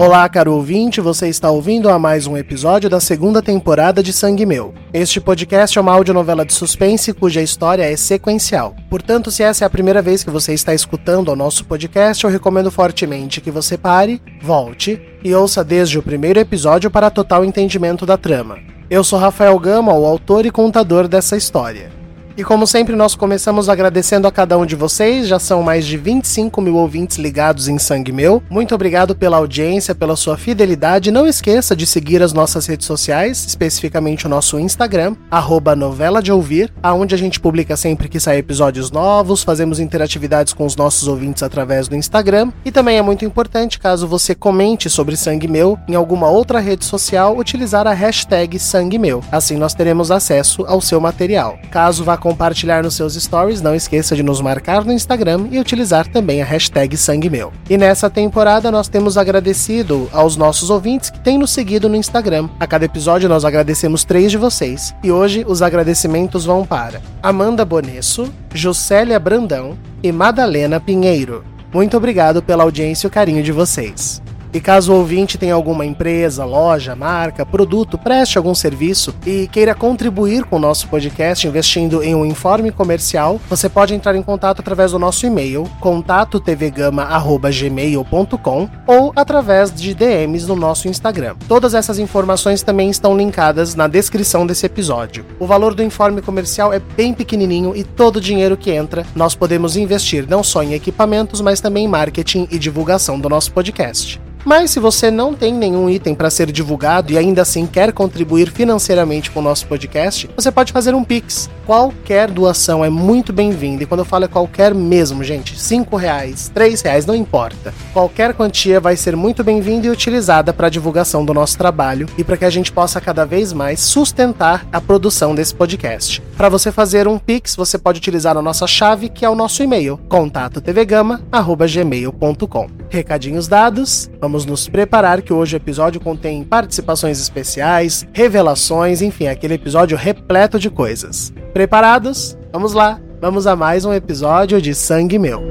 Olá, caro ouvinte, você está ouvindo a mais um episódio da segunda temporada de Sangue Meu. Este podcast é uma audionovela de suspense cuja história é sequencial. Portanto, se essa é a primeira vez que você está escutando o nosso podcast, eu recomendo fortemente que você pare, volte e ouça desde o primeiro episódio para total entendimento da trama. Eu sou Rafael Gama, o autor e contador dessa história. E como sempre, nós começamos agradecendo a cada um de vocês. Já são mais de 25 mil ouvintes ligados em Sangue Meu. Muito obrigado pela audiência, pela sua fidelidade. Não esqueça de seguir as nossas redes sociais, especificamente o nosso Instagram, arroba novela de ouvir, a gente publica sempre que saem episódios novos, fazemos interatividades com os nossos ouvintes através do Instagram. E também é muito importante, caso você comente sobre Sangue Meu em alguma outra rede social, utilizar a hashtag Sangue Meu. Assim nós teremos acesso ao seu material. Caso vá compartilhar nos seus stories, não esqueça de nos marcar no Instagram e utilizar também a hashtag Sangue Meu. E nessa temporada nós temos agradecido aos nossos ouvintes que têm nos seguido no Instagram. A cada episódio nós agradecemos três de vocês. E hoje os agradecimentos vão para Amanda Bonesso, Juscelia Brandão e Madalena Pinheiro. Muito obrigado pela audiência e o carinho de vocês. E caso o ouvinte tenha alguma empresa, loja, marca, produto, preste algum serviço e queira contribuir com o nosso podcast investindo em um informe comercial, você pode entrar em contato através do nosso e-mail contatotvgama@gmail.com ou através de DMs no nosso Instagram. Todas essas informações também estão linkadas na descrição desse episódio. O valor do informe comercial é bem pequenininho e todo o dinheiro que entra nós podemos investir não só em equipamentos, mas também em marketing e divulgação do nosso podcast. Mas se você não tem nenhum item para ser divulgado e ainda assim quer contribuir financeiramente com o nosso podcast, você pode fazer um Pix. Qualquer doação é muito bem-vinda. E quando eu falo é qualquer mesmo, gente, 5 reais, 3 reais, não importa. Qualquer quantia vai ser muito bem-vinda e utilizada para a divulgação do nosso trabalho e para que a gente possa cada vez mais sustentar a produção desse podcast. Para você fazer um Pix, você pode utilizar a nossa chave, que é o nosso e-mail, contatotvgama.gmail.com. Recadinhos dados, vamos nos preparar que hoje o episódio contém participações especiais, revelações, enfim, aquele episódio repleto de coisas. Preparados? Vamos lá, vamos a mais um episódio de Sangue Meu.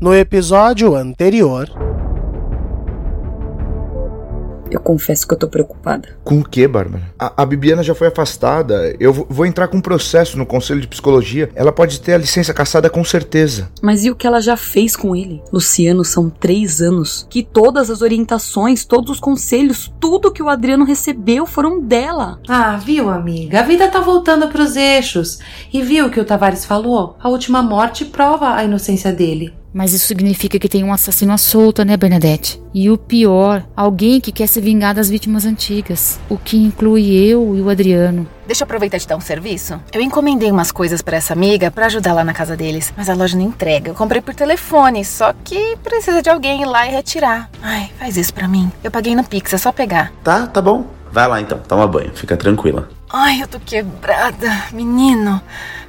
No episódio anterior. Eu confesso que eu tô preocupada. Com o que, Bárbara? A, a Bibiana já foi afastada. Eu vou, vou entrar com um processo no Conselho de Psicologia. Ela pode ter a licença caçada com certeza. Mas e o que ela já fez com ele? Luciano, são três anos que todas as orientações, todos os conselhos, tudo que o Adriano recebeu foram dela. Ah, viu, amiga? A vida tá voltando pros eixos. E viu o que o Tavares falou? A última morte prova a inocência dele. Mas isso significa que tem um assassino à solta, né, Bernadette? E o pior, alguém que quer se vingar das vítimas antigas, o que inclui eu e o Adriano. Deixa eu aproveitar de dar um serviço. Eu encomendei umas coisas para essa amiga para ajudar lá na casa deles, mas a loja não entrega. Eu comprei por telefone, só que precisa de alguém ir lá e retirar. Ai, faz isso para mim. Eu paguei no Pix, é só pegar. Tá, tá bom. Vai lá então, toma banho, fica tranquila. Ai, eu tô quebrada, menino.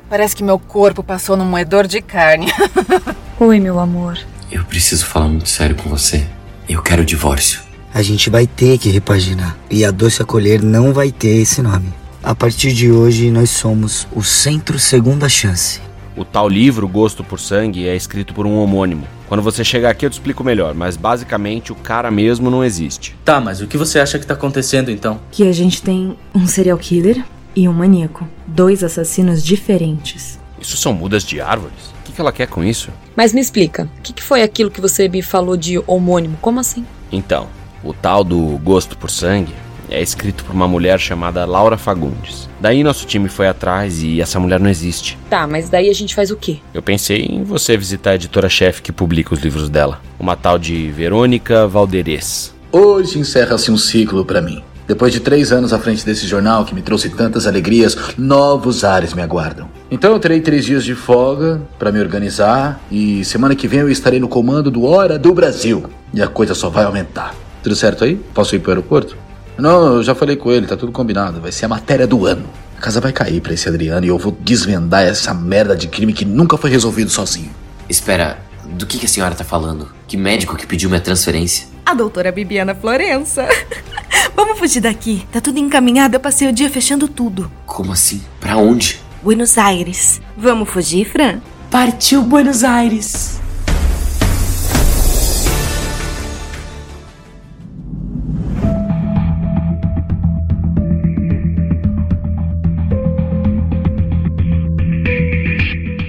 Parece que meu corpo passou num moedor de carne. Oi, meu amor. Eu preciso falar muito sério com você. Eu quero o divórcio. A gente vai ter que repaginar. E a Doce Acolher não vai ter esse nome. A partir de hoje, nós somos o Centro Segunda Chance. O tal livro, Gosto por Sangue, é escrito por um homônimo. Quando você chegar aqui eu te explico melhor, mas basicamente o cara mesmo não existe. Tá, mas o que você acha que tá acontecendo então? Que a gente tem um serial killer e um maníaco. Dois assassinos diferentes. Isso são mudas de árvores? O que, que ela quer com isso? Mas me explica, o que, que foi aquilo que você me falou de homônimo? Como assim? Então, o tal do Gosto por Sangue é escrito por uma mulher chamada Laura Fagundes. Daí nosso time foi atrás e essa mulher não existe. Tá, mas daí a gente faz o quê? Eu pensei em você visitar a editora-chefe que publica os livros dela. Uma tal de Verônica Valderez. Hoje encerra-se um ciclo para mim. Depois de três anos à frente desse jornal que me trouxe tantas alegrias, novos ares me aguardam. Então eu terei três dias de folga para me organizar e semana que vem eu estarei no comando do Hora do Brasil. E a coisa só vai aumentar. Tudo certo aí? Posso ir pro aeroporto? Não, eu já falei com ele, tá tudo combinado. Vai ser a matéria do ano. A casa vai cair pra esse Adriano e eu vou desvendar essa merda de crime que nunca foi resolvido sozinho. Espera, do que, que a senhora tá falando? Que médico que pediu minha transferência? A doutora Bibiana Florença. Vamos fugir daqui. Tá tudo encaminhado, eu passei o dia fechando tudo. Como assim? Pra onde? Buenos Aires. Vamos fugir, Fran? Partiu Buenos Aires.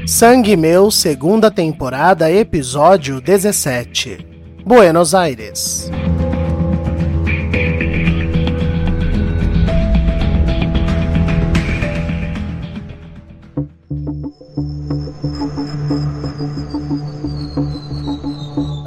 Sangue Meu, segunda temporada, episódio 17. Buenos Aires.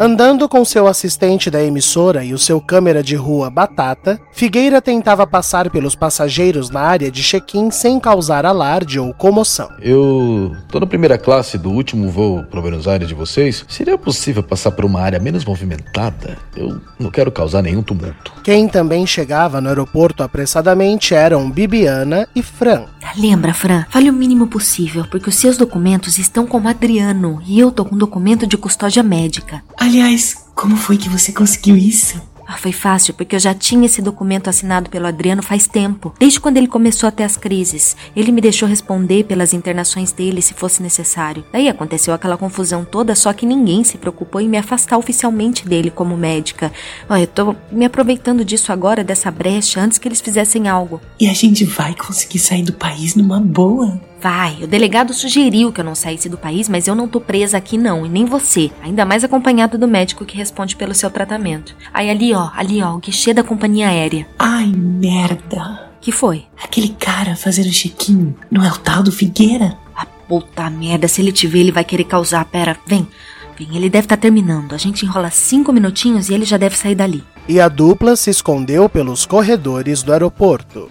Andando com seu assistente da emissora e o seu câmera de rua Batata, Figueira tentava passar pelos passageiros na área de check-in sem causar alarde ou comoção. Eu tô na primeira classe do último voo para Buenos Aires de vocês. Seria possível passar por uma área menos movimentada? Eu não quero causar nenhum tumulto. Quem também chegava no aeroporto apressadamente eram Bibiana e Fran. Lembra, Fran, fale o mínimo possível, porque os seus documentos estão com o Adriano e eu tô com documento de custódia médica. Aliás, como foi que você conseguiu isso? Ah, foi fácil, porque eu já tinha esse documento assinado pelo Adriano faz tempo, desde quando ele começou a ter as crises. Ele me deixou responder pelas internações dele se fosse necessário. Daí aconteceu aquela confusão toda, só que ninguém se preocupou em me afastar oficialmente dele como médica. Olha, eu tô me aproveitando disso agora, dessa brecha, antes que eles fizessem algo. E a gente vai conseguir sair do país numa boa? Vai, o delegado sugeriu que eu não saísse do país, mas eu não tô presa aqui não, e nem você. Ainda mais acompanhado do médico que responde pelo seu tratamento. Aí ali ó, ali ó, o guichê da companhia aérea. Ai, merda. Que foi? Aquele cara fazendo check-in, não é o tal do Figueira? Ah, puta merda, se ele te ver ele vai querer causar. Pera, vem. Vem, ele deve estar tá terminando. A gente enrola cinco minutinhos e ele já deve sair dali. E a dupla se escondeu pelos corredores do aeroporto.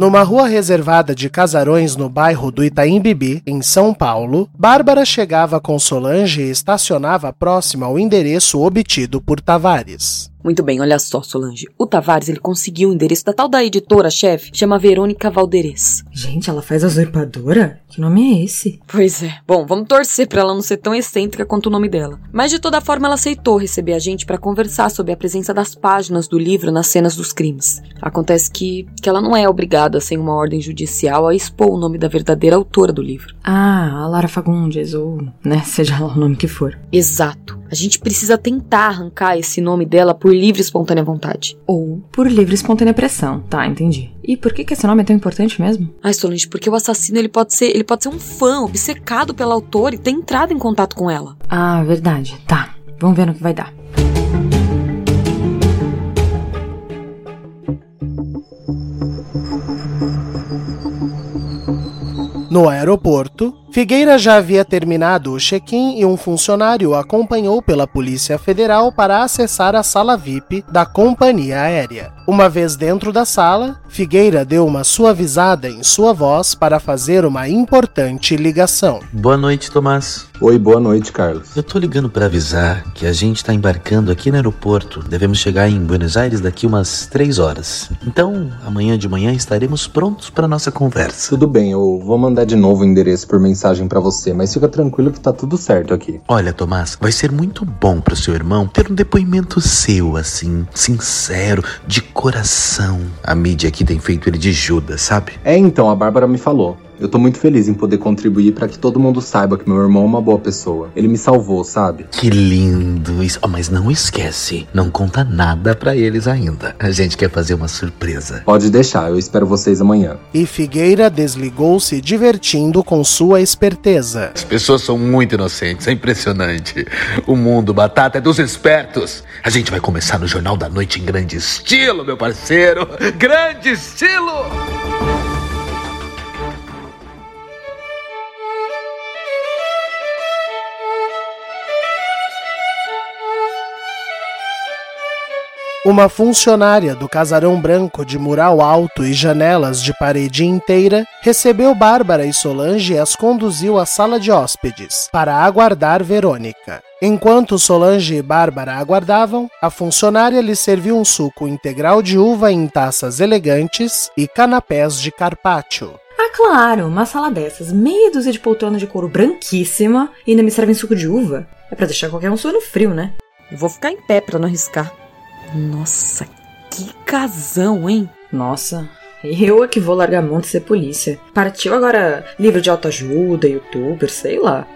Numa rua reservada de casarões no bairro do Itaim Bibi, em São Paulo, Bárbara chegava com Solange e estacionava próximo ao endereço obtido por Tavares. Muito bem, olha só, Solange. O Tavares, ele conseguiu o endereço da tal da editora-chefe, chama Verônica Valderez. Gente, ela faz a usurpadora? Que nome é esse? Pois é. Bom, vamos torcer pra ela não ser tão excêntrica quanto o nome dela. Mas de toda forma, ela aceitou receber a gente para conversar sobre a presença das páginas do livro nas cenas dos crimes. Acontece que, que ela não é obrigada, sem uma ordem judicial, a expor o nome da verdadeira autora do livro. Ah, a Lara Fagundes, ou, né, seja lá o nome que for. Exato. A gente precisa tentar arrancar esse nome dela por livre e espontânea vontade. Ou por livre e espontânea pressão. Tá, entendi. E por que, que esse nome é tão importante mesmo? Ai, Solange, porque o assassino ele pode ser, ele pode ser um fã obcecado pela autora e ter entrado em contato com ela. Ah, verdade. Tá. Vamos ver no que vai dar. No aeroporto, Figueira já havia terminado o check-in e um funcionário o acompanhou pela Polícia Federal para acessar a sala VIP da companhia aérea. Uma vez dentro da sala, Figueira deu uma suavizada em sua voz para fazer uma importante ligação. Boa noite, Tomás. Oi, boa noite, Carlos. Eu tô ligando para avisar que a gente tá embarcando aqui no aeroporto. Devemos chegar em Buenos Aires daqui umas três horas. Então, amanhã de manhã estaremos prontos para nossa conversa. Tudo bem, eu vou mandar de novo o endereço por mensagem para você, mas fica tranquilo que tá tudo certo aqui. Olha, Tomás, vai ser muito bom pro seu irmão ter um depoimento seu, assim, sincero, de coração. A mídia aqui tem feito ele de Judas, sabe? É, então, a Bárbara me falou. Eu tô muito feliz em poder contribuir para que todo mundo saiba que meu irmão é uma boa pessoa. Ele me salvou, sabe? Que lindo isso. Oh, mas não esquece, não conta nada para eles ainda. A gente quer fazer uma surpresa. Pode deixar, eu espero vocês amanhã. E Figueira desligou-se divertindo com sua esperteza. As pessoas são muito inocentes, é impressionante. O mundo batata é dos espertos. A gente vai começar no Jornal da Noite em grande estilo, meu parceiro. Grande estilo! Uma funcionária do casarão branco de mural alto e janelas de parede inteira recebeu Bárbara e Solange e as conduziu à sala de hóspedes para aguardar Verônica. Enquanto Solange e Bárbara aguardavam, a funcionária lhes serviu um suco integral de uva em taças elegantes e canapés de carpaccio. Ah, claro, uma sala dessas, meia dúzia de poltrona de couro branquíssima e ainda me servem suco de uva. É pra deixar qualquer um suando frio, né? Eu vou ficar em pé pra não arriscar. Nossa, que casão, hein? Nossa, eu é que vou largar a mão de ser polícia. Partiu agora livro de autoajuda, youtuber, sei lá.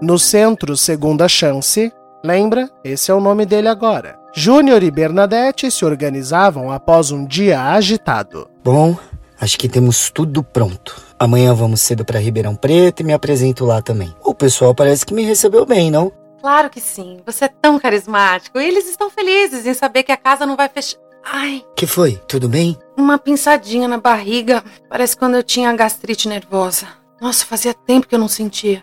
No centro Segunda Chance, lembra? Esse é o nome dele agora. Júnior e Bernadette se organizavam após um dia agitado. Bom, acho que temos tudo pronto. Amanhã vamos cedo para Ribeirão Preto e me apresento lá também. O pessoal parece que me recebeu bem, não? Claro que sim. Você é tão carismático. E eles estão felizes em saber que a casa não vai fechar. Ai, Que foi? Tudo bem? uma pinçadinha na barriga. Parece quando eu tinha gastrite nervosa. Nossa, fazia tempo que eu não sentia.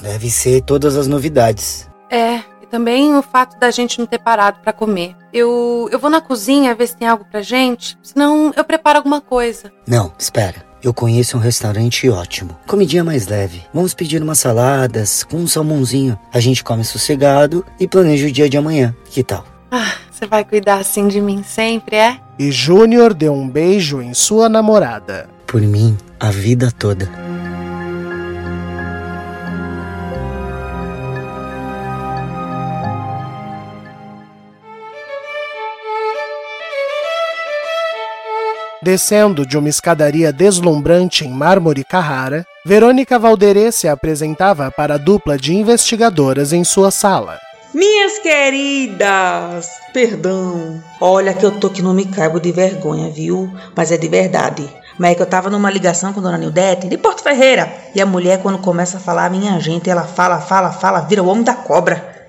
Deve ser todas as novidades. É, também o fato da gente não ter parado pra comer. Eu, eu vou na cozinha ver se tem algo pra gente, senão eu preparo alguma coisa. Não, espera. Eu conheço um restaurante ótimo. Comidinha mais leve. Vamos pedir umas saladas com um salmãozinho. A gente come sossegado e planeja o dia de amanhã. Que tal? Ah, você vai cuidar assim de mim sempre, é? E Júnior deu um beijo em sua namorada. Por mim, a vida toda. Descendo de uma escadaria deslumbrante em mármore Carrara, Verônica Valderê se apresentava para a dupla de investigadoras em sua sala. Minhas queridas, perdão. Olha que eu tô que não me caibo de vergonha, viu? Mas é de verdade. Mas é que eu tava numa ligação com dona Nildete, de Porto Ferreira. E a mulher, quando começa a falar, minha gente, ela fala, fala, fala, vira o homem da cobra.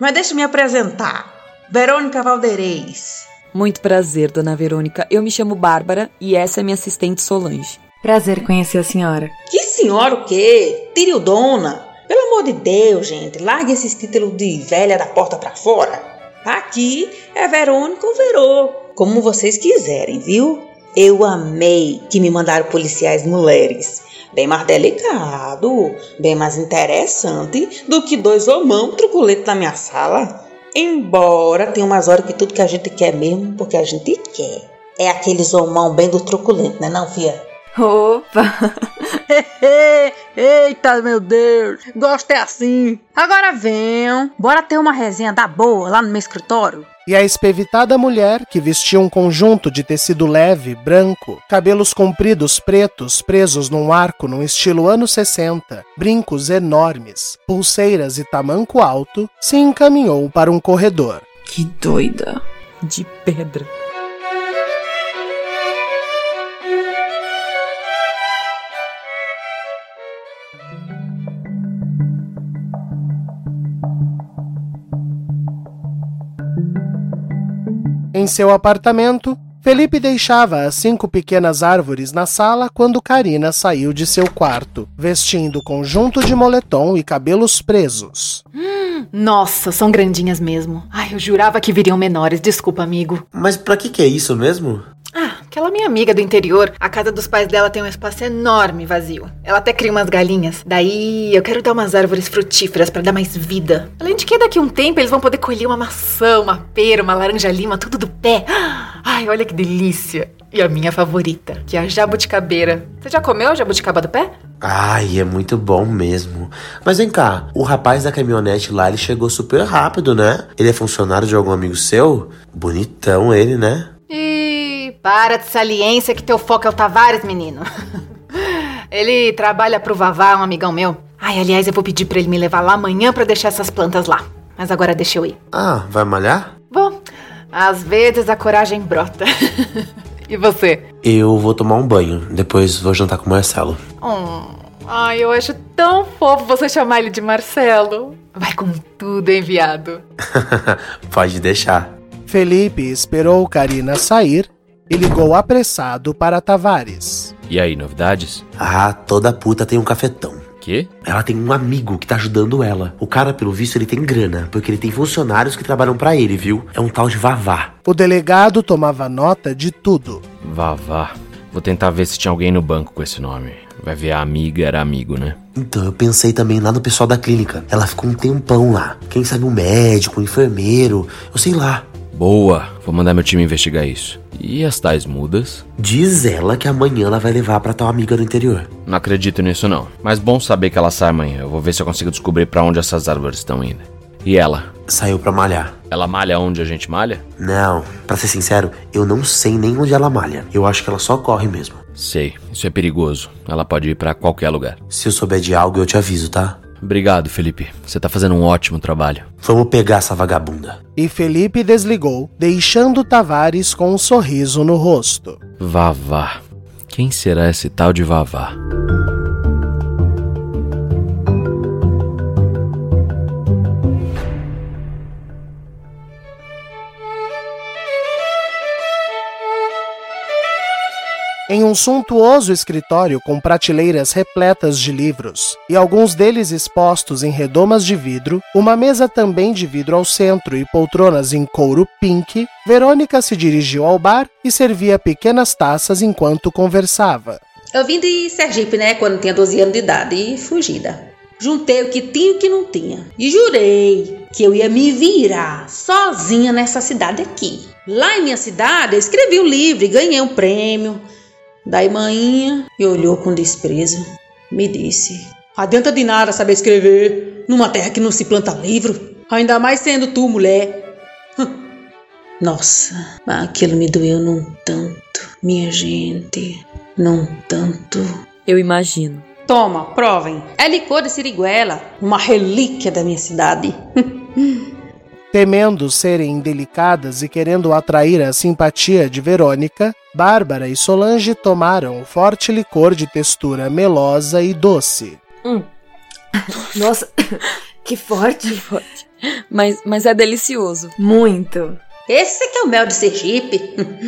Mas deixa eu me apresentar. Verônica Valderez. Muito prazer, dona Verônica. Eu me chamo Bárbara e essa é minha assistente Solange. Prazer conhecer a senhora. Que senhora o quê? Tiriodona. Pelo amor de Deus, gente, largue esses títulos de velha da porta pra fora. Aqui é Verônica ou Verô, como vocês quiserem, viu? Eu amei que me mandaram policiais mulheres. Bem mais delicado, bem mais interessante do que dois homão truculentos na minha sala. Embora tenha umas horas que tudo que a gente quer mesmo, porque a gente quer. É aqueles homão bem do truculento, né não, fia? Opa! Eita, meu Deus! Gosto é assim. Agora venham, bora ter uma resenha da boa lá no meu escritório. E a espevitada mulher, que vestia um conjunto de tecido leve, branco, cabelos compridos pretos presos num arco num estilo anos 60, brincos enormes, pulseiras e tamanco alto, se encaminhou para um corredor. Que doida. De pedra. Em seu apartamento, Felipe deixava as cinco pequenas árvores na sala quando Karina saiu de seu quarto, vestindo conjunto de moletom e cabelos presos. Nossa, são grandinhas mesmo. Ai, eu jurava que viriam menores, desculpa, amigo. Mas pra que que é isso mesmo? Aquela minha amiga do interior, a casa dos pais dela tem um espaço enorme vazio. Ela até cria umas galinhas. Daí eu quero dar umas árvores frutíferas pra dar mais vida. Além de que daqui a um tempo eles vão poder colher uma maçã, uma pera, uma laranja lima, tudo do pé. Ai, olha que delícia. E a minha favorita, que é a jabuticabeira. Você já comeu a jabuticaba do pé? Ai, é muito bom mesmo. Mas vem cá, o rapaz da caminhonete lá, ele chegou super rápido, né? Ele é funcionário de algum amigo seu? Bonitão ele, né? E para de saliência que teu foco é o Tavares, menino. ele trabalha pro Vavá, um amigão meu. Ai, aliás, eu vou pedir pra ele me levar lá amanhã pra deixar essas plantas lá. Mas agora deixa eu ir. Ah, vai malhar? Bom, às vezes a coragem brota. e você? Eu vou tomar um banho, depois vou jantar com o Marcelo. Hum, ai, eu acho tão fofo você chamar ele de Marcelo. Vai com tudo, enviado. Pode deixar. Felipe esperou Karina sair e ligou apressado para Tavares. E aí, novidades? Ah, toda puta tem um cafetão. Quê? Ela tem um amigo que tá ajudando ela. O cara, pelo visto, ele tem grana, porque ele tem funcionários que trabalham para ele, viu? É um tal de Vavá. O delegado tomava nota de tudo. Vavá. Vou tentar ver se tinha alguém no banco com esse nome. Vai ver a amiga era amigo, né? Então, eu pensei também lá no pessoal da clínica. Ela ficou um tempão lá. Quem sabe um médico, um enfermeiro, eu sei lá. Boa, vou mandar meu time investigar isso. E as tais mudas? Diz ela que amanhã ela vai levar pra tal amiga no interior. Não acredito nisso não. Mas bom saber que ela sai amanhã. Eu vou ver se eu consigo descobrir para onde essas árvores estão indo. E ela? Saiu pra malhar. Ela malha onde a gente malha? Não, para ser sincero, eu não sei nem onde ela malha. Eu acho que ela só corre mesmo. Sei, isso é perigoso. Ela pode ir para qualquer lugar. Se eu souber de algo, eu te aviso, tá? Obrigado, Felipe. Você tá fazendo um ótimo trabalho. Vamos pegar essa vagabunda. E Felipe desligou, deixando Tavares com um sorriso no rosto. Vavá. Quem será esse tal de Vavá? Em um suntuoso escritório com prateleiras repletas de livros e alguns deles expostos em redomas de vidro, uma mesa também de vidro ao centro e poltronas em couro pink, Verônica se dirigiu ao bar e servia pequenas taças enquanto conversava. Eu vim de Sergipe, né, quando tinha 12 anos de idade e fugida. Juntei o que tinha e o que não tinha. E jurei que eu ia me virar sozinha nessa cidade aqui. Lá em minha cidade, eu escrevi um livro e ganhei um prêmio. Daí manhinha me olhou com desprezo, me disse: Adianta de nada saber escrever numa terra que não se planta livro, ainda mais sendo tu mulher. Nossa, aquilo me doeu num tanto, minha gente, num tanto. Eu imagino. Toma, provem. É licor de siriguela, uma relíquia da minha cidade. Temendo serem indelicadas e querendo atrair a simpatia de Verônica, Bárbara e Solange tomaram um forte licor de textura melosa e doce. Hum. Nossa, que forte. Que forte. Mas, mas é delicioso. Muito. Esse aqui é o mel de Sergipe.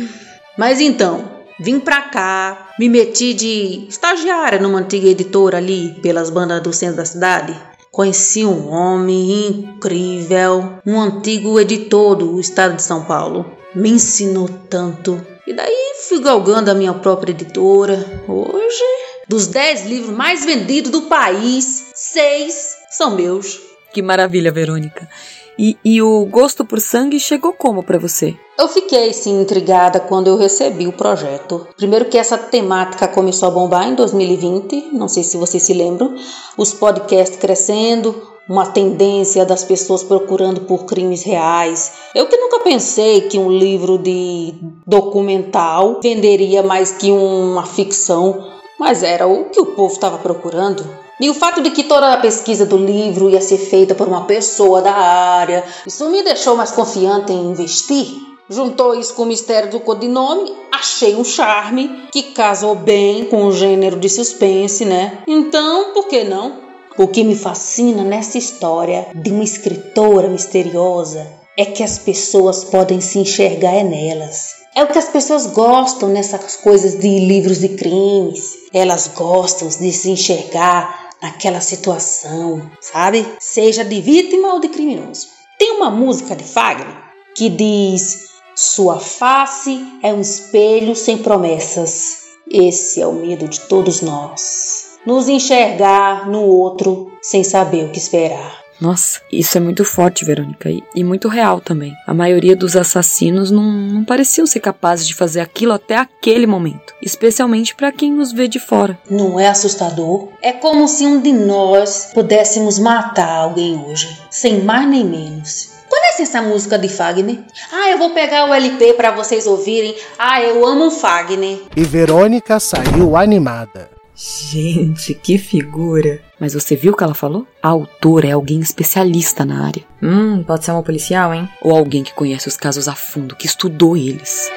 Mas então, vim pra cá, me meti de estagiária numa antiga editora ali pelas bandas do centro da cidade. Conheci um homem incrível, um antigo editor do estado de São Paulo. Me ensinou tanto. E daí fui galgando a minha própria editora. Hoje, dos 10 livros mais vendidos do país, seis são meus. Que maravilha, Verônica. E, e, o gosto por sangue chegou como para você? Eu fiquei sim intrigada quando eu recebi o projeto. Primeiro que essa temática começou a bombar em 2020, não sei se vocês se lembram, os podcasts crescendo, uma tendência das pessoas procurando por crimes reais. Eu que nunca pensei que um livro de documental venderia mais que uma ficção, mas era o que o povo estava procurando. E o fato de que toda a pesquisa do livro ia ser feita por uma pessoa da área, isso me deixou mais confiante em investir. Juntou isso com o mistério do codinome, achei um charme que casou bem com o gênero de suspense, né? Então, por que não? O que me fascina nessa história de uma escritora misteriosa é que as pessoas podem se enxergar é nelas. É o que as pessoas gostam nessas coisas de livros de crimes. Elas gostam de se enxergar naquela situação, sabe? Seja de vítima ou de criminoso. Tem uma música de Fagner que diz: Sua face é um espelho sem promessas. Esse é o medo de todos nós. Nos enxergar no outro sem saber o que esperar. Nossa, isso é muito forte, Verônica, e, e muito real também. A maioria dos assassinos não, não pareciam ser capazes de fazer aquilo até aquele momento, especialmente para quem nos vê de fora. Não é assustador? É como se um de nós pudéssemos matar alguém hoje, sem mais nem menos. Conhece essa música de Fagner? Ah, eu vou pegar o LP para vocês ouvirem. Ah, eu amo Fagner. E Verônica saiu animada. Gente, que figura! Mas você viu o que ela falou? A autora é alguém especialista na área. Hum, pode ser uma policial, hein? Ou alguém que conhece os casos a fundo, que estudou eles.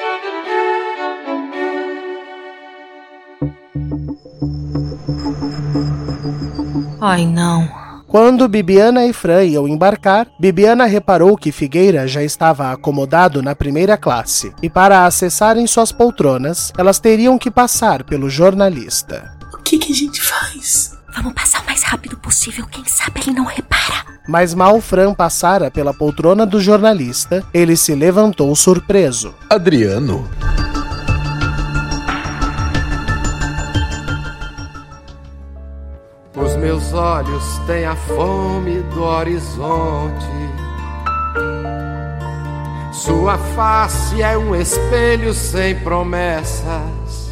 Ai, não. Quando Bibiana e Fran iam embarcar, Bibiana reparou que Figueira já estava acomodado na primeira classe e para acessarem suas poltronas, elas teriam que passar pelo jornalista. O que, que a gente faz? Vamos passar o mais rápido possível, quem sabe ele não repara. Mas mal Fran passara pela poltrona do jornalista, ele se levantou surpreso. Adriano? Os meus olhos têm a fome do horizonte. Sua face é um espelho sem promessas.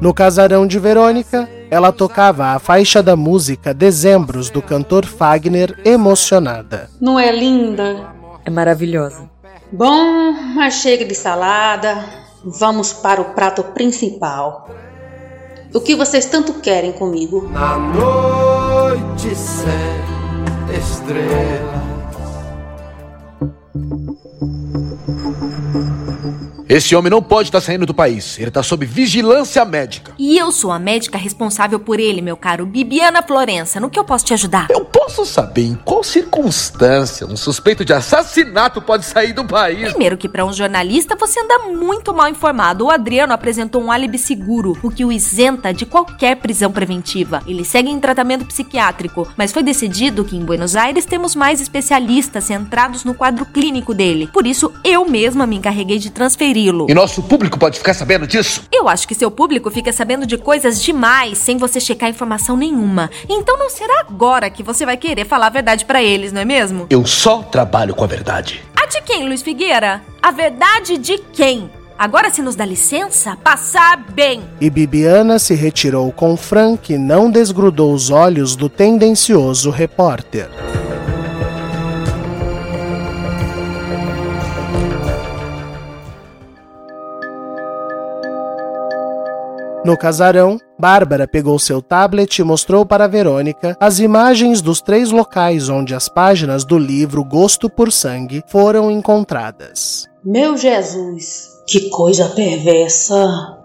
No casarão de Verônica, ela tocava a faixa da música Dezembros do cantor Fagner emocionada. Não é linda? É maravilhosa. Bom, mas chega de salada. Vamos para o prato principal. O que vocês tanto querem comigo? Na noite sem estrelas. Esse homem não pode estar saindo do país. Ele está sob vigilância médica. E eu sou a médica responsável por ele, meu caro Bibiana Florença. No que eu posso te ajudar? Eu posso saber em qual circunstância um suspeito de assassinato pode sair do país. Primeiro que para um jornalista você anda muito mal informado. O Adriano apresentou um álibi seguro, o que o isenta de qualquer prisão preventiva. Ele segue em tratamento psiquiátrico, mas foi decidido que em Buenos Aires temos mais especialistas centrados no quadro clínico dele. Por isso eu mesma me encarreguei de transferir e nosso público pode ficar sabendo disso? Eu acho que seu público fica sabendo de coisas demais sem você checar informação nenhuma. Então não será agora que você vai querer falar a verdade para eles, não é mesmo? Eu só trabalho com a verdade. A de quem, Luiz Figueira? A verdade de quem? Agora, se nos dá licença, passar bem. E Bibiana se retirou com Fran, que não desgrudou os olhos do tendencioso repórter. No casarão, Bárbara pegou seu tablet e mostrou para Verônica as imagens dos três locais onde as páginas do livro Gosto por Sangue foram encontradas. Meu Jesus, que coisa perversa!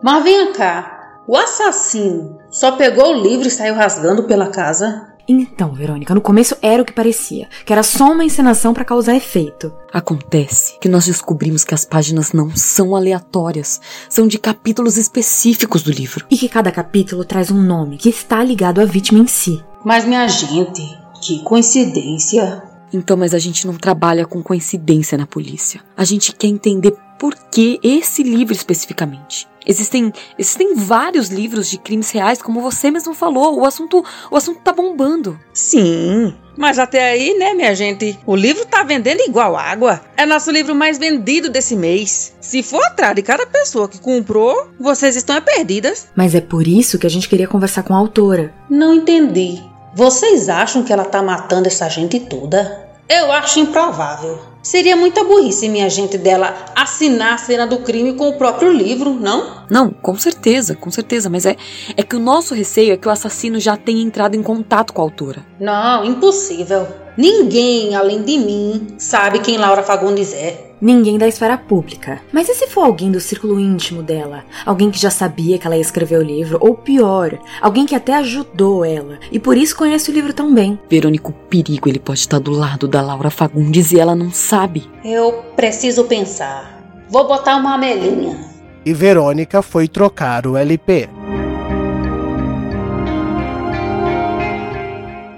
Mas venha cá, o assassino só pegou o livro e saiu rasgando pela casa? Então, Verônica, no começo era o que parecia, que era só uma encenação para causar efeito. Acontece que nós descobrimos que as páginas não são aleatórias, são de capítulos específicos do livro. E que cada capítulo traz um nome que está ligado à vítima em si. Mas, minha gente, que coincidência. Então, mas a gente não trabalha com coincidência na polícia. A gente quer entender por que esse livro especificamente. Existem, existem vários livros de crimes reais, como você mesmo falou. O assunto, o assunto tá bombando. Sim, mas até aí, né, minha gente? O livro tá vendendo igual água. É nosso livro mais vendido desse mês. Se for atrás de cada pessoa que comprou, vocês estão perdidas. Mas é por isso que a gente queria conversar com a autora. Não entendi. Vocês acham que ela tá matando essa gente toda? Eu acho improvável. Seria muita burrice, minha gente, dela assinar a cena do crime com o próprio livro, não? Não, com certeza, com certeza. Mas é, é que o nosso receio é que o assassino já tenha entrado em contato com a autora. Não, impossível. Ninguém, além de mim, sabe quem Laura Fagundes é. Ninguém da esfera pública. Mas e se for alguém do círculo íntimo dela? Alguém que já sabia que ela ia escrever o livro? Ou pior, alguém que até ajudou ela e por isso conhece o livro tão bem? Verônica, o perigo ele pode estar do lado da Laura Fagundes e ela não sabe. Eu preciso pensar. Vou botar uma amelinha. E Verônica foi trocar o LP.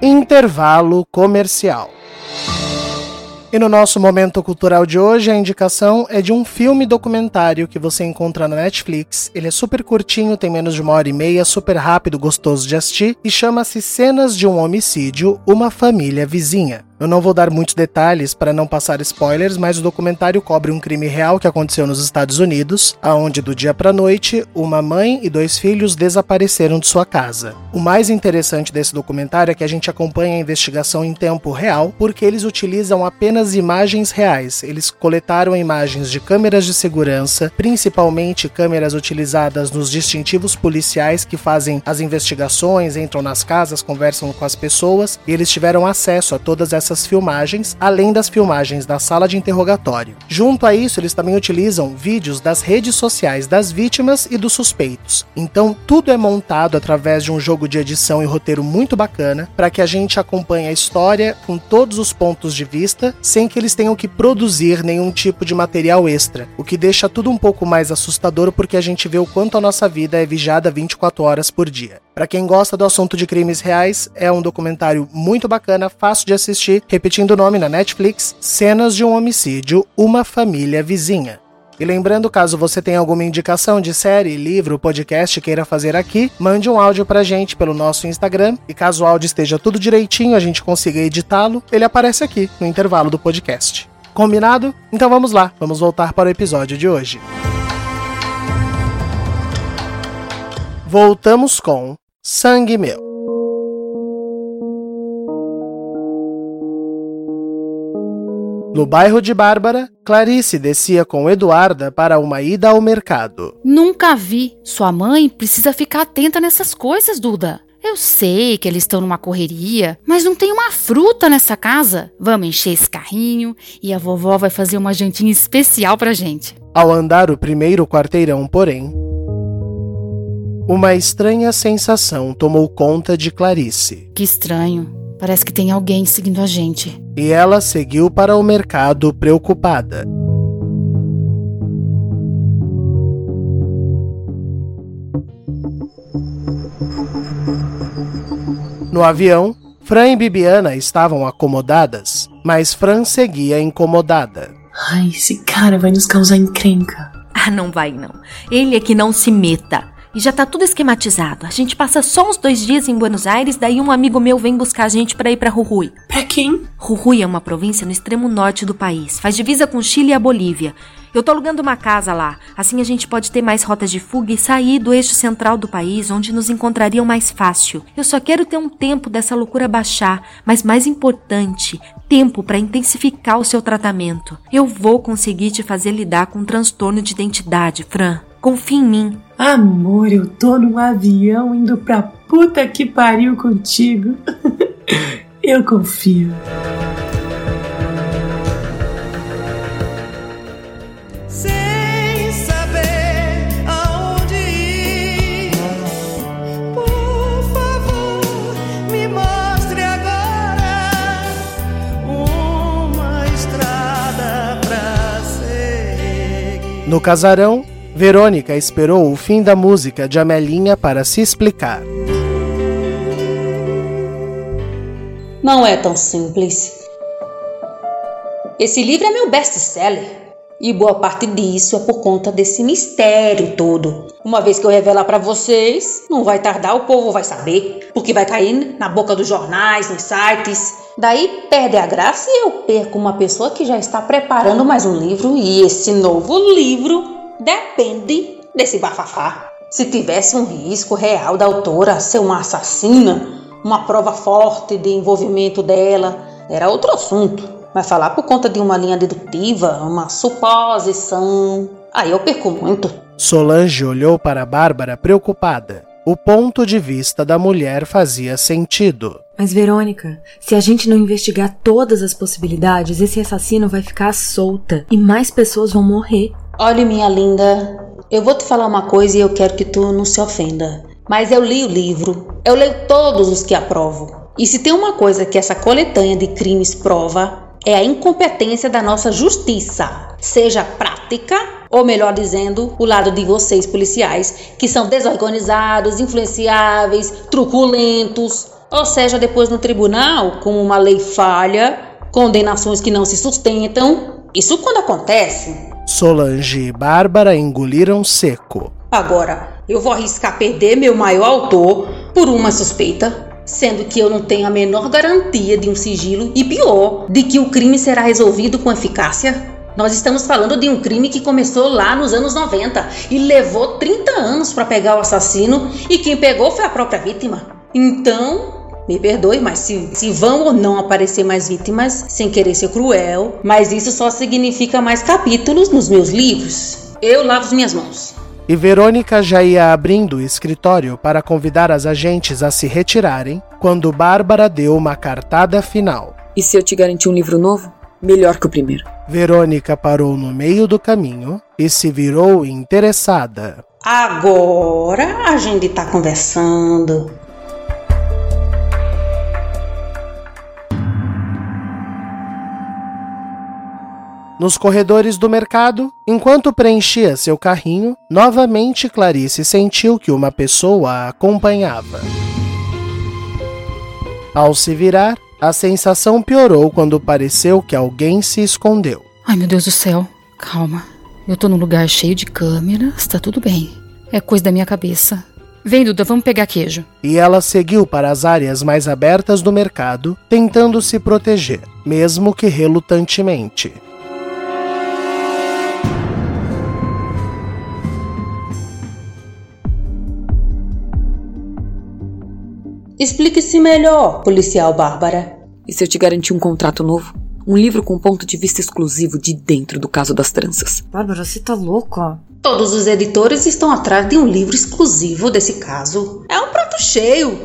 Intervalo comercial. E no nosso momento cultural de hoje, a indicação é de um filme documentário que você encontra na Netflix. Ele é super curtinho, tem menos de uma hora e meia, super rápido, gostoso de assistir e chama-se Cenas de um Homicídio Uma Família Vizinha. Eu não vou dar muitos detalhes para não passar spoilers, mas o documentário cobre um crime real que aconteceu nos Estados Unidos, aonde do dia para noite uma mãe e dois filhos desapareceram de sua casa. O mais interessante desse documentário é que a gente acompanha a investigação em tempo real, porque eles utilizam apenas imagens reais. Eles coletaram imagens de câmeras de segurança, principalmente câmeras utilizadas nos distintivos policiais que fazem as investigações, entram nas casas, conversam com as pessoas, e eles tiveram acesso a todas essas dessas filmagens, além das filmagens da sala de interrogatório. Junto a isso, eles também utilizam vídeos das redes sociais das vítimas e dos suspeitos. Então, tudo é montado através de um jogo de edição e roteiro muito bacana para que a gente acompanhe a história com todos os pontos de vista, sem que eles tenham que produzir nenhum tipo de material extra, o que deixa tudo um pouco mais assustador porque a gente vê o quanto a nossa vida é vigiada 24 horas por dia. Para quem gosta do assunto de crimes reais, é um documentário muito bacana, fácil de assistir, repetindo o nome na Netflix, Cenas de um Homicídio, Uma Família Vizinha. E lembrando, caso você tenha alguma indicação de série, livro, podcast queira fazer aqui, mande um áudio pra gente pelo nosso Instagram. E caso o áudio esteja tudo direitinho, a gente consiga editá-lo, ele aparece aqui no intervalo do podcast. Combinado? Então vamos lá, vamos voltar para o episódio de hoje. Voltamos com Sangue Meu. No bairro de Bárbara, Clarice descia com Eduarda para uma ida ao mercado. Nunca vi. Sua mãe precisa ficar atenta nessas coisas, Duda. Eu sei que eles estão numa correria, mas não tem uma fruta nessa casa. Vamos encher esse carrinho e a vovó vai fazer uma jantinha especial pra gente. Ao andar o primeiro quarteirão, porém, uma estranha sensação tomou conta de Clarice. Que estranho. Parece que tem alguém seguindo a gente. E ela seguiu para o mercado preocupada. No avião, Fran e Bibiana estavam acomodadas, mas Fran seguia incomodada. Ai, esse cara vai nos causar encrenca. Ah, não vai não. Ele é que não se meta. E já tá tudo esquematizado. A gente passa só uns dois dias em Buenos Aires, daí um amigo meu vem buscar a gente para ir para Jujuy. Pra quem? Jujuy é uma província no extremo norte do país. Faz divisa com Chile e a Bolívia. Eu tô alugando uma casa lá. Assim a gente pode ter mais rotas de fuga e sair do eixo central do país, onde nos encontrariam mais fácil. Eu só quero ter um tempo dessa loucura baixar, mas mais importante, tempo para intensificar o seu tratamento. Eu vou conseguir te fazer lidar com um transtorno de identidade, Fran. Confia em mim. Amor, eu tô num avião indo pra puta que pariu contigo. eu confio. Sem saber aonde ir. Por favor, me mostre agora uma estrada pra seguir. No casarão, Verônica esperou o fim da música de Amelinha para se explicar. Não é tão simples. Esse livro é meu best-seller. E boa parte disso é por conta desse mistério todo. Uma vez que eu revelar para vocês, não vai tardar, o povo vai saber, porque vai cair na boca dos jornais, nos sites. Daí perde a graça e eu perco uma pessoa que já está preparando mais um livro e esse novo livro depende desse bafafá. Se tivesse um risco real da autora ser uma assassina, uma prova forte de envolvimento dela, era outro assunto. Mas falar por conta de uma linha dedutiva, uma suposição, aí eu perco muito. Solange olhou para Bárbara preocupada. O ponto de vista da mulher fazia sentido. Mas, Verônica, se a gente não investigar todas as possibilidades, esse assassino vai ficar solta e mais pessoas vão morrer. Olha, minha linda, eu vou te falar uma coisa e eu quero que tu não se ofenda. Mas eu li o livro, eu leio todos os que aprovo. E se tem uma coisa que essa coletânea de crimes prova, é a incompetência da nossa justiça, seja prática, ou melhor dizendo, o lado de vocês policiais, que são desorganizados, influenciáveis, truculentos, ou seja, depois no tribunal, como uma lei falha, condenações que não se sustentam. Isso quando acontece. Solange e Bárbara engoliram seco. Agora, eu vou arriscar perder meu maior autor por uma suspeita, sendo que eu não tenho a menor garantia de um sigilo e pior, de que o crime será resolvido com eficácia. Nós estamos falando de um crime que começou lá nos anos 90 e levou 30 anos para pegar o assassino e quem pegou foi a própria vítima. Então, me perdoe, mas se, se vão ou não aparecer mais vítimas, sem querer ser cruel, mas isso só significa mais capítulos nos meus livros. Eu lavo as minhas mãos. E Verônica já ia abrindo o escritório para convidar as agentes a se retirarem, quando Bárbara deu uma cartada final. E se eu te garantir um livro novo? Melhor que o primeiro. Verônica parou no meio do caminho e se virou interessada. Agora a gente tá conversando. Nos corredores do mercado, enquanto preenchia seu carrinho, novamente Clarice sentiu que uma pessoa a acompanhava. Ao se virar, a sensação piorou quando pareceu que alguém se escondeu. Ai, meu Deus do céu. Calma. Eu tô num lugar cheio de câmeras, tá tudo bem. É coisa da minha cabeça. Vem, Duda, vamos pegar queijo. E ela seguiu para as áreas mais abertas do mercado, tentando se proteger, mesmo que relutantemente. Explique-se melhor, policial Bárbara. E se eu te garantir um contrato novo? Um livro com ponto de vista exclusivo de dentro do caso das tranças. Bárbara, você tá louca? Todos os editores estão atrás de um livro exclusivo desse caso. É um prato cheio.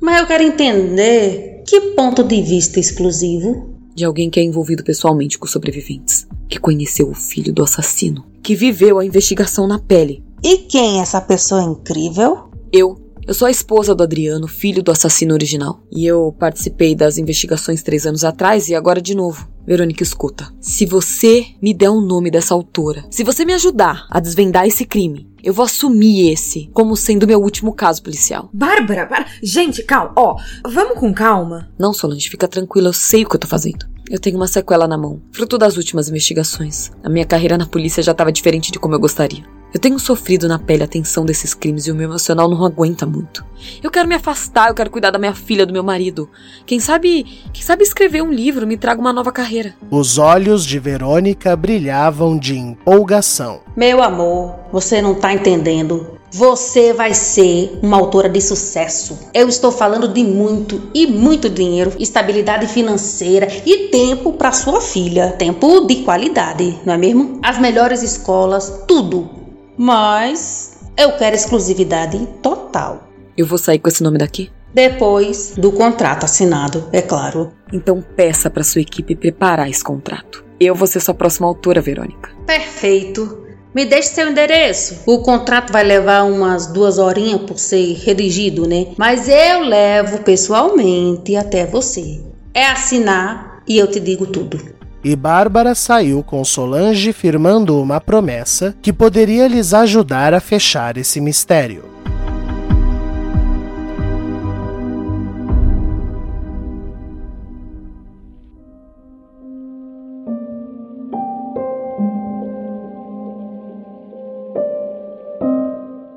Mas eu quero entender que ponto de vista exclusivo? De alguém que é envolvido pessoalmente com os sobreviventes, que conheceu o filho do assassino, que viveu a investigação na pele. E quem é essa pessoa incrível? Eu, eu sou a esposa do Adriano, filho do assassino original. E eu participei das investigações três anos atrás e agora de novo. Verônica, escuta. Se você me der o nome dessa autora, se você me ajudar a desvendar esse crime, eu vou assumir esse como sendo meu último caso policial. Bárbara, Bárbara. gente, calma. Ó, vamos com calma. Não, Solange, fica tranquila, eu sei o que eu tô fazendo. Eu tenho uma sequela na mão, fruto das últimas investigações. A minha carreira na polícia já estava diferente de como eu gostaria. Eu tenho sofrido na pele a tensão desses crimes e o meu emocional não aguenta muito. Eu quero me afastar, eu quero cuidar da minha filha, do meu marido. Quem sabe, quem sabe escrever um livro me traga uma nova carreira. Os olhos de Verônica brilhavam de empolgação. Meu amor, você não tá entendendo. Você vai ser uma autora de sucesso. Eu estou falando de muito e muito dinheiro, estabilidade financeira e tempo para sua filha. Tempo de qualidade, não é mesmo? As melhores escolas, tudo. Mas eu quero exclusividade total. Eu vou sair com esse nome daqui? Depois do contrato assinado, é claro. Então peça para sua equipe preparar esse contrato. Eu vou ser sua próxima autora, Verônica. Perfeito. Me deixe seu endereço. O contrato vai levar umas duas horinhas por ser redigido, né? Mas eu levo pessoalmente até você. É assinar e eu te digo tudo. E Bárbara saiu com Solange firmando uma promessa que poderia lhes ajudar a fechar esse mistério.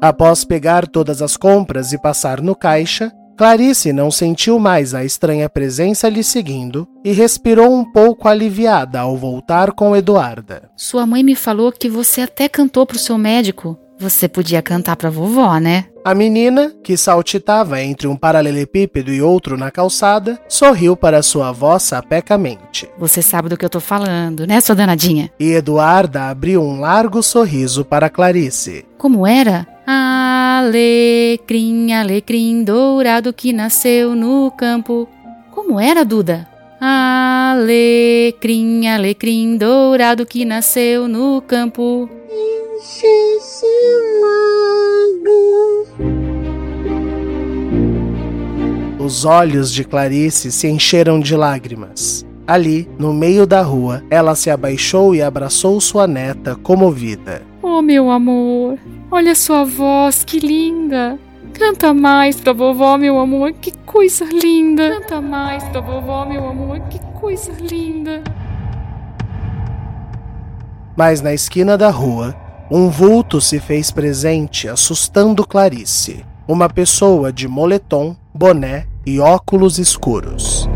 Após pegar todas as compras e passar no caixa, Clarice não sentiu mais a estranha presença lhe seguindo e respirou um pouco aliviada ao voltar com Eduarda. Sua mãe me falou que você até cantou pro seu médico. Você podia cantar pra vovó, né? A menina, que saltitava entre um paralelepípedo e outro na calçada, sorriu para sua avó sapecamente. Você sabe do que eu tô falando, né, sua danadinha? E Eduarda abriu um largo sorriso para Clarice. Como era? Alecrim, alecrim dourado que nasceu no campo. Como era, Duda? Alecrim, alecrim dourado que nasceu no campo. Os olhos de Clarice se encheram de lágrimas. Ali, no meio da rua, ela se abaixou e abraçou sua neta, comovida. Oh, meu amor, olha sua voz, que linda! Canta mais pra vovó, meu amor, que coisa linda! Canta mais pra vovó, meu amor, que coisa linda! Mas na esquina da rua, um vulto se fez presente, assustando Clarice. Uma pessoa de moletom, boné e óculos escuros.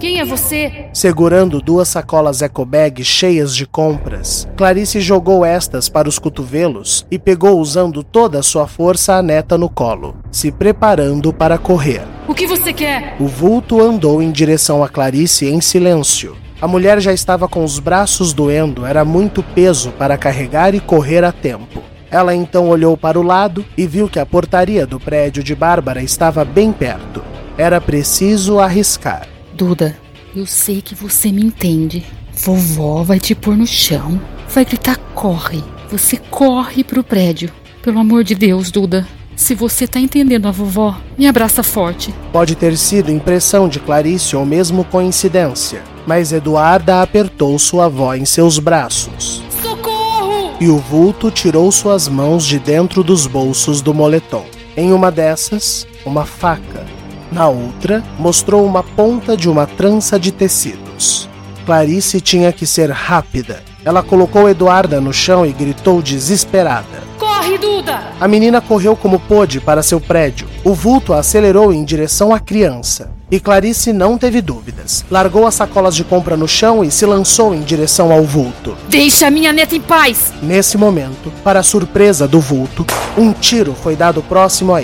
Quem é você? Segurando duas sacolas ecobag cheias de compras, Clarice jogou estas para os cotovelos e pegou usando toda a sua força a neta no colo, se preparando para correr. O que você quer? O vulto andou em direção a Clarice em silêncio. A mulher já estava com os braços doendo, era muito peso para carregar e correr a tempo. Ela então olhou para o lado e viu que a portaria do prédio de Bárbara estava bem perto. Era preciso arriscar. Duda, eu sei que você me entende. Vovó vai te pôr no chão. Vai gritar: corre. Você corre pro prédio. Pelo amor de Deus, Duda. Se você tá entendendo a vovó, me abraça forte. Pode ter sido impressão de Clarice ou mesmo coincidência, mas Eduarda apertou sua avó em seus braços. Socorro! E o vulto tirou suas mãos de dentro dos bolsos do moletom. Em uma dessas, uma faca. Na outra, mostrou uma ponta de uma trança de tecidos. Clarice tinha que ser rápida. Ela colocou Eduarda no chão e gritou desesperada. Corre, Duda! A menina correu como pôde para seu prédio. O vulto acelerou em direção à criança. E Clarice não teve dúvidas. Largou as sacolas de compra no chão e se lançou em direção ao vulto. Deixa a minha neta em paz! Nesse momento, para a surpresa do vulto, um tiro foi dado próximo a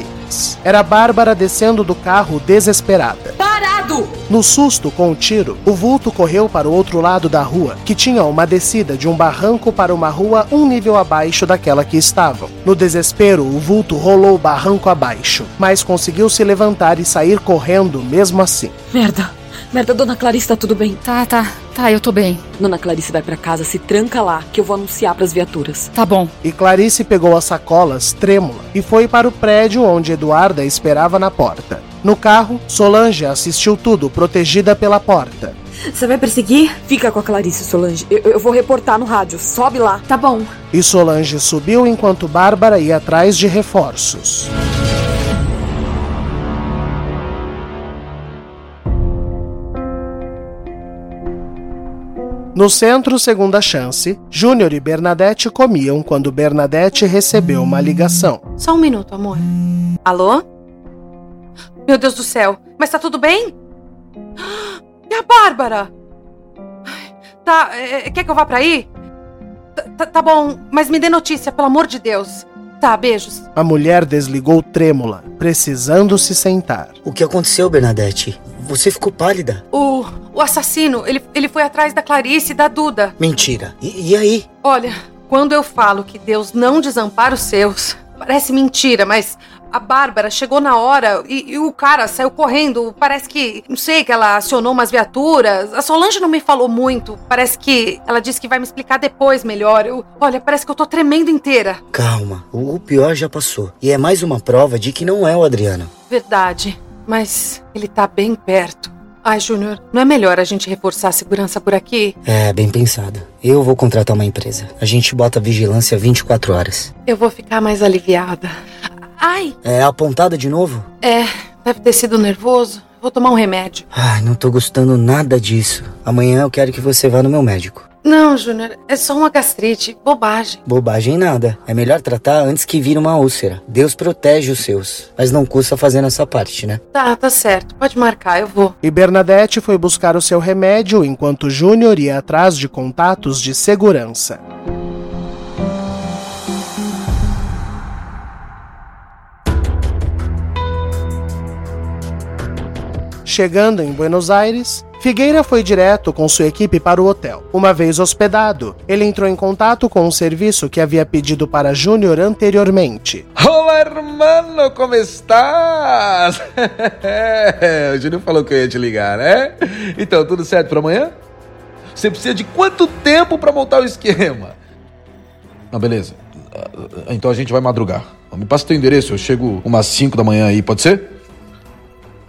Era Bárbara descendo do carro desesperada. Parado! No susto com o tiro, o vulto correu para o outro lado da rua, que tinha uma descida de um barranco para uma rua um nível abaixo daquela que estavam. No desespero, o vulto rolou o barranco abaixo, mas conseguiu se levantar e sair correndo mesmo assim. Merda. Merda, dona Clarice, tá tudo bem? Tá, tá. Tá, eu tô bem. Dona Clarice vai pra casa, se tranca lá, que eu vou anunciar pras viaturas. Tá bom. E Clarice pegou as sacolas, trêmula, e foi para o prédio onde Eduarda esperava na porta. No carro, Solange assistiu tudo, protegida pela porta. Você vai perseguir? Fica com a Clarice, Solange. Eu, eu vou reportar no rádio. Sobe lá. Tá bom. E Solange subiu enquanto Bárbara ia atrás de reforços. No centro Segunda Chance, Júnior e Bernadette comiam quando Bernadette recebeu uma ligação. Só um minuto, amor. Alô? Meu Deus do céu, mas tá tudo bem? E a Bárbara? Tá, é, quer que eu vá pra aí? Tá, tá, tá bom, mas me dê notícia, pelo amor de Deus. Tá, beijos. A mulher desligou trêmula, precisando se sentar. O que aconteceu, Bernadette? Você ficou pálida. O, o assassino, ele, ele foi atrás da Clarice e da Duda. Mentira. E, e aí? Olha, quando eu falo que Deus não desampara os seus, parece mentira, mas a Bárbara chegou na hora e, e, o cara saiu correndo. Parece que, não sei, que ela acionou umas viaturas. A Solange não me falou muito. Parece que ela disse que vai me explicar depois melhor. Eu, olha, parece que eu tô tremendo inteira. Calma, o, o pior já passou. E é mais uma prova de que não é o Adriano. Verdade, mas ele tá bem perto. Ai, Júnior, não é melhor a gente reforçar a segurança por aqui? É, bem pensado. Eu vou contratar uma empresa. A gente bota vigilância 24 horas. Eu vou ficar mais aliviada. Ai! É apontada de novo? É, deve ter sido nervoso. Vou tomar um remédio. Ai, não tô gostando nada disso. Amanhã eu quero que você vá no meu médico. Não, Júnior, é só uma gastrite. Bobagem. Bobagem nada. É melhor tratar antes que vire uma úlcera. Deus protege os seus. Mas não custa fazer essa parte, né? Tá, tá certo. Pode marcar, eu vou. E Bernadette foi buscar o seu remédio enquanto Júnior ia atrás de contatos de segurança. Chegando em Buenos Aires, Figueira foi direto com sua equipe para o hotel. Uma vez hospedado, ele entrou em contato com um serviço que havia pedido para Júnior anteriormente. Olá, hermano, como estás? o Júnior falou que eu ia te ligar, né? Então, tudo certo para amanhã? Você precisa de quanto tempo para montar o esquema? Não, beleza. Então a gente vai madrugar. Me passa teu endereço, eu chego umas 5 da manhã aí, pode ser?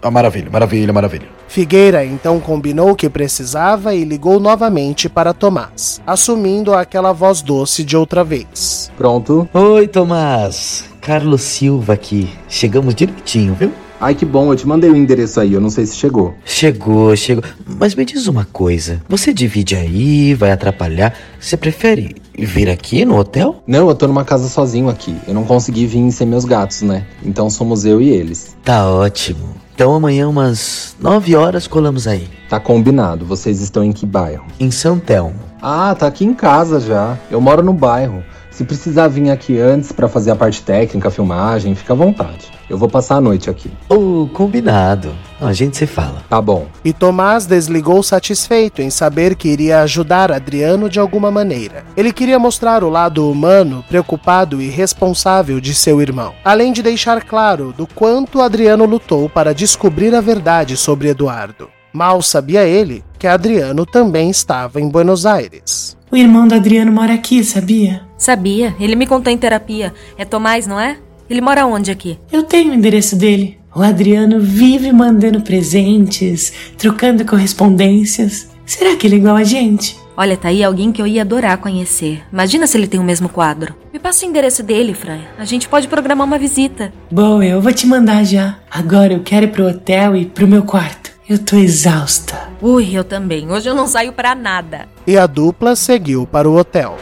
Ah, maravilha, maravilha, maravilha. Figueira então combinou o que precisava e ligou novamente para Tomás, assumindo aquela voz doce de outra vez. Pronto? Oi, Tomás. Carlos Silva aqui. Chegamos direitinho, viu? Ai, que bom, eu te mandei o endereço aí, eu não sei se chegou. Chegou, chegou. Mas me diz uma coisa: você divide aí, vai atrapalhar? Você prefere vir aqui no hotel? Não, eu tô numa casa sozinho aqui. Eu não consegui vir sem meus gatos, né? Então somos eu e eles. Tá ótimo. Então amanhã, umas 9 horas, colamos aí. Tá combinado. Vocês estão em que bairro? Em São Telmo. Ah, tá aqui em casa já. Eu moro no bairro. Se precisar vir aqui antes para fazer a parte técnica, a filmagem, fica à vontade. Eu vou passar a noite aqui. Oh, combinado. A gente se fala. Tá bom. E Tomás desligou satisfeito em saber que iria ajudar Adriano de alguma maneira. Ele queria mostrar o lado humano, preocupado e responsável de seu irmão, além de deixar claro do quanto Adriano lutou para descobrir a verdade sobre Eduardo. Mal sabia ele que Adriano também estava em Buenos Aires. O irmão do Adriano mora aqui, sabia? Sabia, ele me contou em terapia. É Tomás, não é? Ele mora onde aqui? Eu tenho o endereço dele. O Adriano vive mandando presentes, trocando correspondências. Será que ele é igual a gente? Olha, tá aí alguém que eu ia adorar conhecer. Imagina se ele tem o mesmo quadro. Me passa o endereço dele, Fran. A gente pode programar uma visita. Bom, eu vou te mandar já. Agora eu quero ir pro hotel e pro meu quarto. Eu tô exausta. Ui, eu também. Hoje eu não saio pra nada. E a dupla seguiu para o hotel.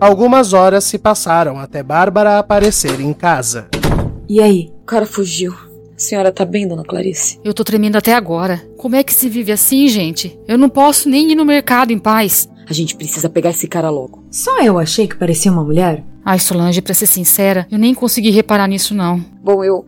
Algumas horas se passaram até Bárbara aparecer em casa. E aí? O cara fugiu. A senhora tá bem, dona Clarice? Eu tô tremendo até agora. Como é que se vive assim, gente? Eu não posso nem ir no mercado em paz. A gente precisa pegar esse cara logo. Só eu achei que parecia uma mulher? Ai, Solange, pra ser sincera, eu nem consegui reparar nisso, não. Bom, eu.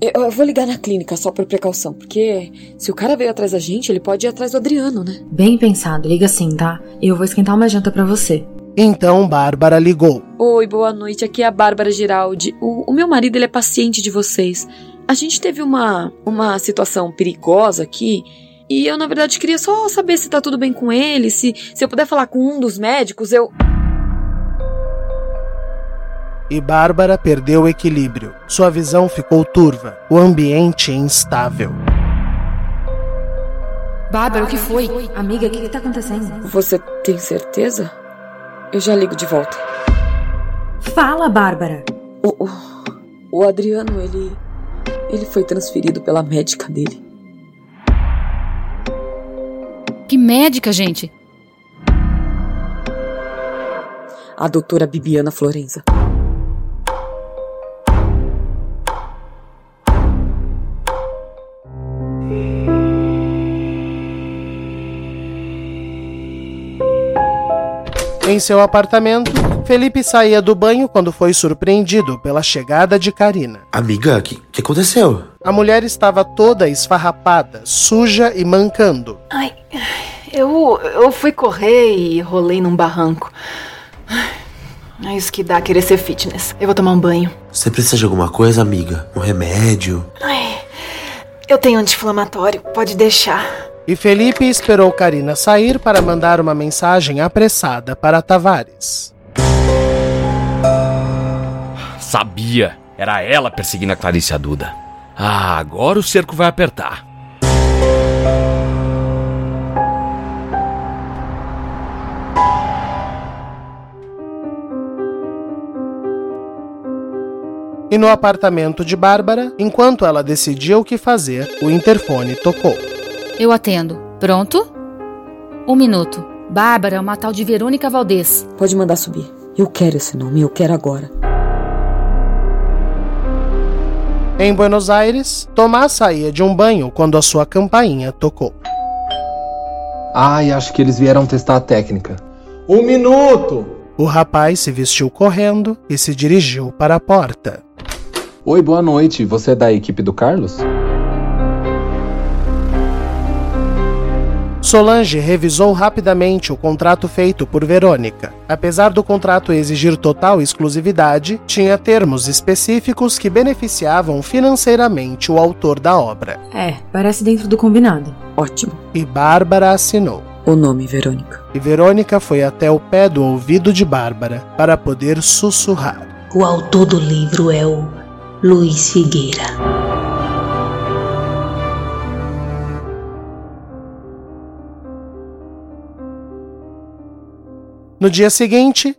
Eu, eu vou ligar na clínica só por precaução, porque se o cara veio atrás da gente, ele pode ir atrás do Adriano, né? Bem pensado, liga sim, tá? Eu vou esquentar uma janta pra você. Então Bárbara ligou. Oi, boa noite. Aqui é a Bárbara Giraldi. O, o meu marido ele é paciente de vocês. A gente teve uma, uma situação perigosa aqui. E eu, na verdade, queria só saber se tá tudo bem com ele, se, se eu puder falar com um dos médicos, eu. E Bárbara perdeu o equilíbrio. Sua visão ficou turva, o ambiente instável. Bárbara, o que foi? Amiga, o que, que tá acontecendo? Você tem certeza? Eu já ligo de volta. Fala, Bárbara. O, o, o Adriano, ele. Ele foi transferido pela médica dele. Que médica, gente? A doutora Bibiana Florenza. Em seu apartamento, Felipe saía do banho quando foi surpreendido pela chegada de Karina. Amiga, o que, que aconteceu? A mulher estava toda esfarrapada, suja e mancando. Ai, eu, eu fui correr e rolei num barranco. É isso que dá querer ser fitness. Eu vou tomar um banho. Você precisa de alguma coisa, amiga? Um remédio? Ai, eu tenho anti-inflamatório, pode deixar. E Felipe esperou Karina sair para mandar uma mensagem apressada para Tavares. Sabia! Era ela perseguindo a Clarice Duda. Ah, agora o cerco vai apertar. E no apartamento de Bárbara, enquanto ela decidia o que fazer, o interfone tocou. Eu atendo. Pronto? Um minuto. Bárbara é uma tal de Verônica Valdez. Pode mandar subir. Eu quero esse nome, eu quero agora. Em Buenos Aires, Tomás saía de um banho quando a sua campainha tocou. Ai, acho que eles vieram testar a técnica. Um minuto! O rapaz se vestiu correndo e se dirigiu para a porta. Oi, boa noite. Você é da equipe do Carlos? Solange revisou rapidamente o contrato feito por Verônica. Apesar do contrato exigir total exclusividade, tinha termos específicos que beneficiavam financeiramente o autor da obra. É, parece dentro do combinado. Ótimo. E Bárbara assinou. O nome, Verônica. E Verônica foi até o pé do ouvido de Bárbara para poder sussurrar. O autor do livro é o Luiz Figueira. No dia seguinte,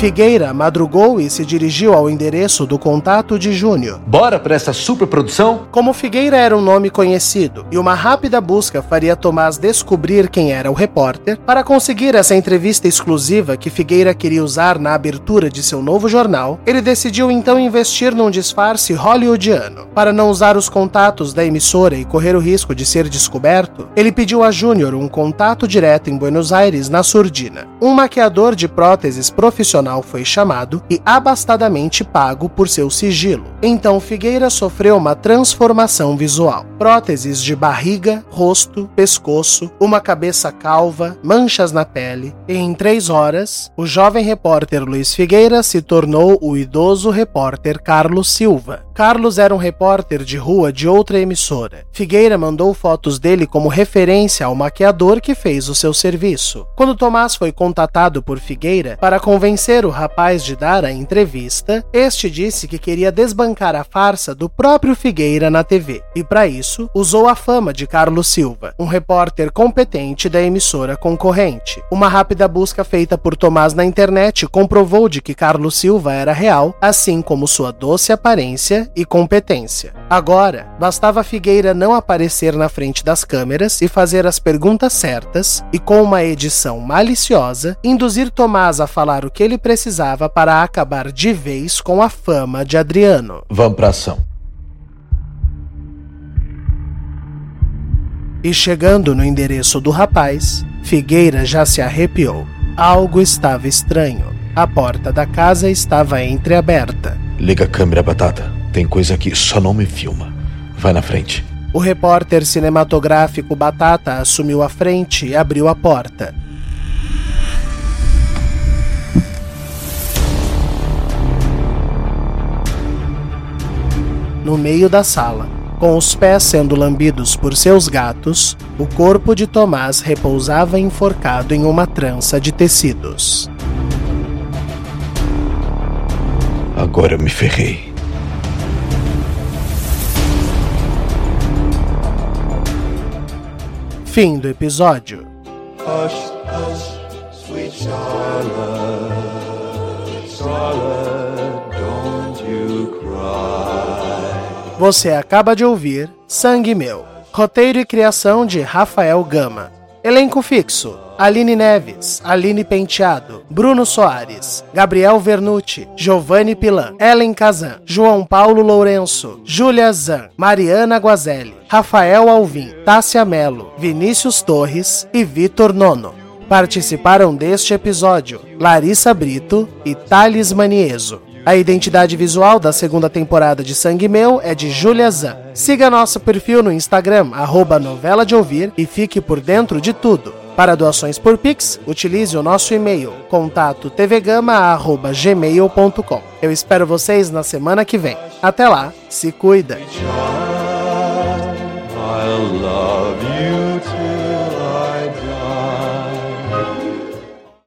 Figueira madrugou e se dirigiu ao endereço do contato de Júnior. Bora pra essa superprodução? Como Figueira era um nome conhecido e uma rápida busca faria Tomás descobrir quem era o repórter, para conseguir essa entrevista exclusiva que Figueira queria usar na abertura de seu novo jornal, ele decidiu então investir num disfarce hollywoodiano. Para não usar os contatos da emissora e correr o risco de ser descoberto, ele pediu a Júnior um contato direto em Buenos Aires, na surdina. Um maquiador de próteses profissional foi chamado e abastadamente pago por seu sigilo. Então Figueira sofreu uma transformação visual. Próteses de barriga, rosto, pescoço, uma cabeça calva, manchas na pele, e em três horas, o jovem repórter Luiz Figueira se tornou o idoso repórter Carlos Silva. Carlos era um repórter de rua de outra emissora. Figueira mandou fotos dele como referência ao maquiador que fez o seu serviço. Quando Tomás foi contatado por Figueira para convencer o rapaz de dar a entrevista, este disse que queria desbancar a farsa do próprio Figueira na TV e, para isso, usou a fama de Carlos Silva, um repórter competente da emissora concorrente. Uma rápida busca feita por Tomás na internet comprovou de que Carlos Silva era real, assim como sua doce aparência e competência. Agora, bastava Figueira não aparecer na frente das câmeras e fazer as perguntas certas, e com uma edição maliciosa, induzir Tomás a falar o que ele precisava para acabar de vez com a fama de Adriano. Vamos pra ação. E chegando no endereço do rapaz, Figueira já se arrepiou. Algo estava estranho. A porta da casa estava entreaberta. Liga a câmera, Batata. Tem coisa aqui, só não me filma. Vai na frente. O repórter cinematográfico Batata assumiu a frente e abriu a porta. No meio da sala, com os pés sendo lambidos por seus gatos, o corpo de Tomás repousava enforcado em uma trança de tecidos. Agora eu me ferrei. Fim do episódio. Hush, hush, sweet Charlotte, Charlotte, don't you cry. Você acaba de ouvir Sangue Meu. Roteiro e criação de Rafael Gama. Elenco fixo: Aline Neves, Aline Penteado, Bruno Soares, Gabriel Vernucci, Giovanni Pilan, Ellen Kazan, João Paulo Lourenço, Júlia Zan, Mariana Guazelli, Rafael Alvim, Tássia Melo, Vinícius Torres e Vitor Nono. Participaram deste episódio Larissa Brito e Thales Manieso. A identidade visual da segunda temporada de Sangue Meu é de Julia Zan. Siga nosso perfil no Instagram, arroba novela de ouvir, e fique por dentro de tudo. Para doações por Pix, utilize o nosso e-mail contato tvgama@gmail.com. Eu espero vocês na semana que vem. Até lá, se cuida.